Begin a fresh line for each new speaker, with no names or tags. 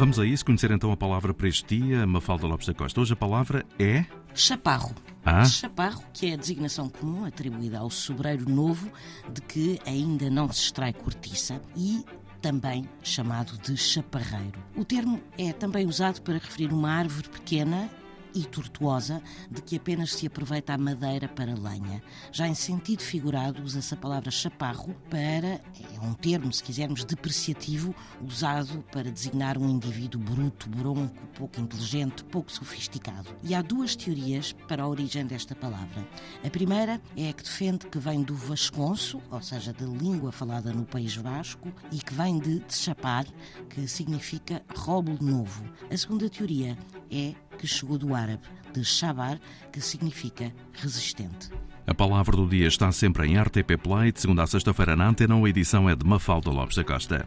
Vamos a isso, conhecer então a palavra para este dia, Mafalda Lopes da Costa. Hoje a palavra é.
Chaparro.
Ah?
Chaparro, que é a designação comum atribuída ao sobreiro novo de que ainda não se extrai cortiça e também chamado de chaparreiro. O termo é também usado para referir uma árvore pequena e tortuosa de que apenas se aproveita a madeira para lenha. Já em sentido figurado, usa-se a palavra chaparro para, é um termo, se quisermos, depreciativo, usado para designar um indivíduo bruto, bronco, pouco inteligente, pouco sofisticado. E há duas teorias para a origem desta palavra. A primeira é a que defende que vem do vasconço, ou seja, da língua falada no País Vasco, e que vem de chapar, que significa róbulo novo. A segunda teoria é que chegou do árabe, de shabar, que significa resistente.
A palavra do dia está sempre em RTP Play, de segunda a sexta-feira na antena. A edição é de Mafalda Lopes da Costa.